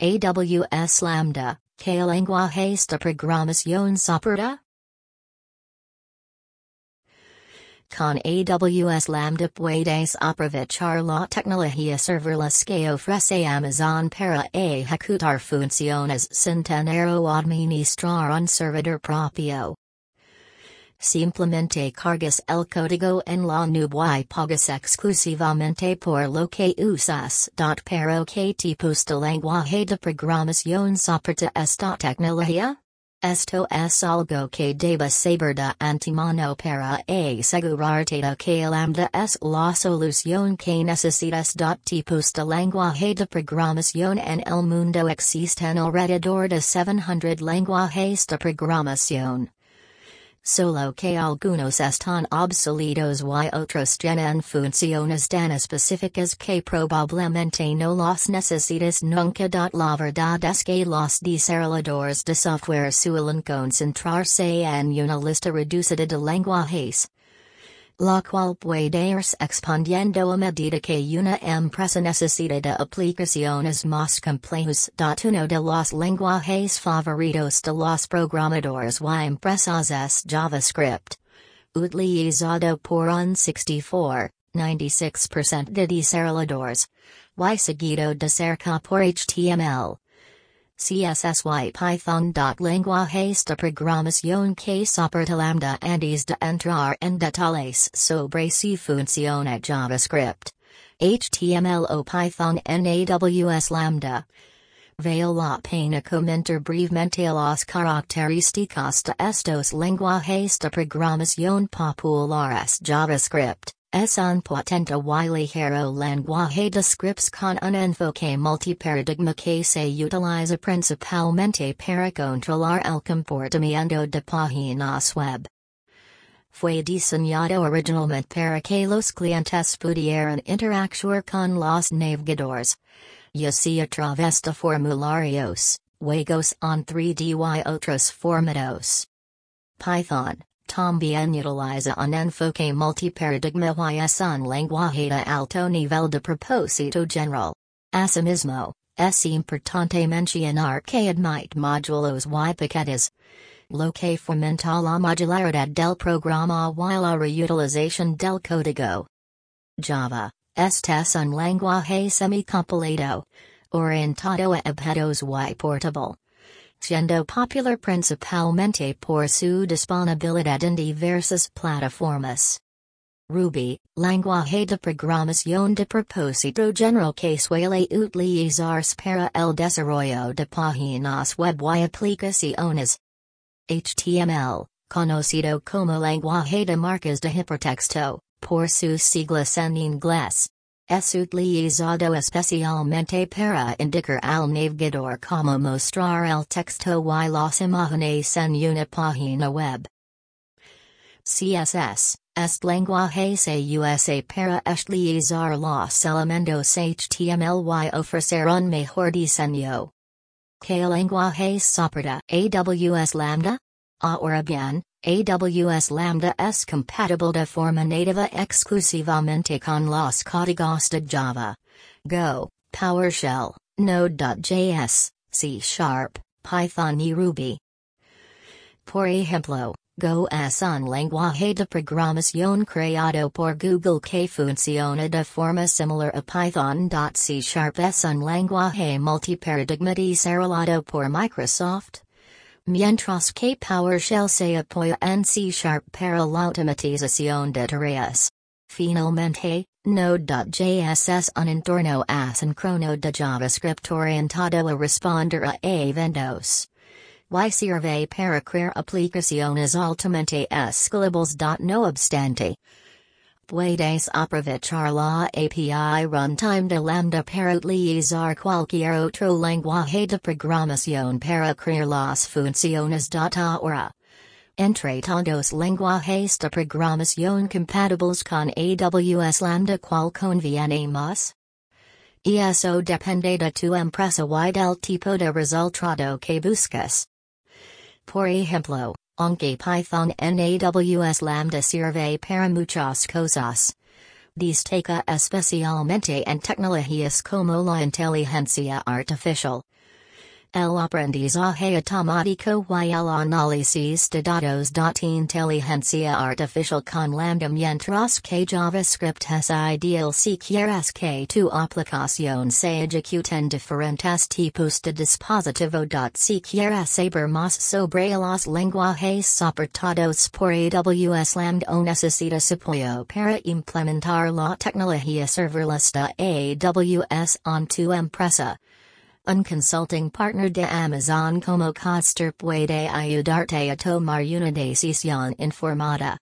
AWS Lambda, que lenguaje esta programación soporta? Con AWS Lambda puedes aprovechar la tecnología serverless que ofrece Amazon para ejecutar funciones sin tener o administrar un servidor propio. Simplemente cargas el código en la nube y pagas exclusivamente por lo que usas. Pero ¿qué tipos de lenguaje de programación soporta esta tecnología? Esto es algo que debes saber de antemano para asegurarte de que Lambda es la solución que necesitas. Tipos de lenguaje de programación en el mundo existen alrededor de 700 lenguajes de programación. Solo que algunos están obsoletos y otros tienen funciones tan específicas que probablemente no los necesitas nunca. La verdad es que los desarrolladores de software suelen concentrarse en una lista reducida de lenguajes la cual puede irse expandiendo a medida que una empresa necesita de aplicaciones más complejas. Uno de los lenguajes favoritos de los programadores y empresas es JavaScript. Utilizado por un 64, 96% de desarrolladores. Y seguido de cerca por HTML. CSSY Python. Lenguajes de programación que soporta lambda antes de entrar en detalles sobre si funciona JavaScript. HTML o Python en AWS Lambda. Vale la pena comentar brevemente las características de estos lenguajes de programación populares JavaScript. Es un potente ligero lenguaje de scripts con un enfoque multiparadigma que se utiliza principalmente para controlar el comportamiento de páginas web. Fue diseñado originalmente para que los clientes pudieran interactuar con los navegadores. Ya sea a través de formularios, juegos en 3D y otros formatos. Python También utiliza un enfoque multiparadigma y es un lenguaje de alto nivel de propósito general. Asimismo, es importante mencionar que admite módulos y paquetes. Lo que fomenta la modularidad del programa y la reutilización del código. Java, este es un lenguaje semi-completo, orientado a objetos y portable siendo popular principalmente por su disponibilidad en diversas plataformas. Ruby, lenguaje de programación de propósito general que suele utilizarse para el desarrollo de páginas web y aplicaciones. HTML, conocido como lenguaje de marcas de hipertexto, por sus siglas en inglés. Es utilizado especialmente para indicar al navegador cómo mostrar el texto y las imágenes en una página web. CSS, este lenguaje se usa para estilizar los elementos HTML y ofrecer un mejor diseño. ¿Qué lenguaje soporta AWS Lambda? Ahora bien, AWS Lambda es compatible de forma nativa exclusivamente con los códigos de Java, Go, PowerShell, Node.js, C Sharp, Python y Ruby. Por ejemplo, Go es un lenguaje de programación creado por Google que funciona de forma similar a Python. C Sharp es un lenguaje multiparadigma desarrollado por Microsoft, Mientras que PowerShell se apoya en C Sharp para la automatización de tareas. Finalmente, Node.js es un entorno asíncrono de JavaScript orientado a responder a eventos. Y sirve para crear aplicaciones altamente escalables. No obstante, Puedes aprovechar la API runtime de Lambda para utilizar cualquier otro lenguaje de programación para crear las funciones. de Ahora. Entre todos lenguajes de programación compatibles con AWS Lambda ¿cuál conviene más? Eso depende de tu empresa y del tipo de resultado que buscas. Por ejemplo, aunque Python en AWS Lambda sirve para muchas cosas. destaca especialmente en tecnologías como la inteligencia artificial. El aprendizaje automático y el análisis de datos. Inteligencia artificial con lambda mientras que JavaScript es ideal si quieres que tu aplicación se ejecute en diferentes tipos de dispositivo. Si quieres saber más sobre los lenguajes soportados por AWS Lambda o necesitas apoyo para implementar la tecnología serverless de AWS on tu empresa. Un consulting partner de Amazon como Coster puede ayudarte a tomar una decisión informada.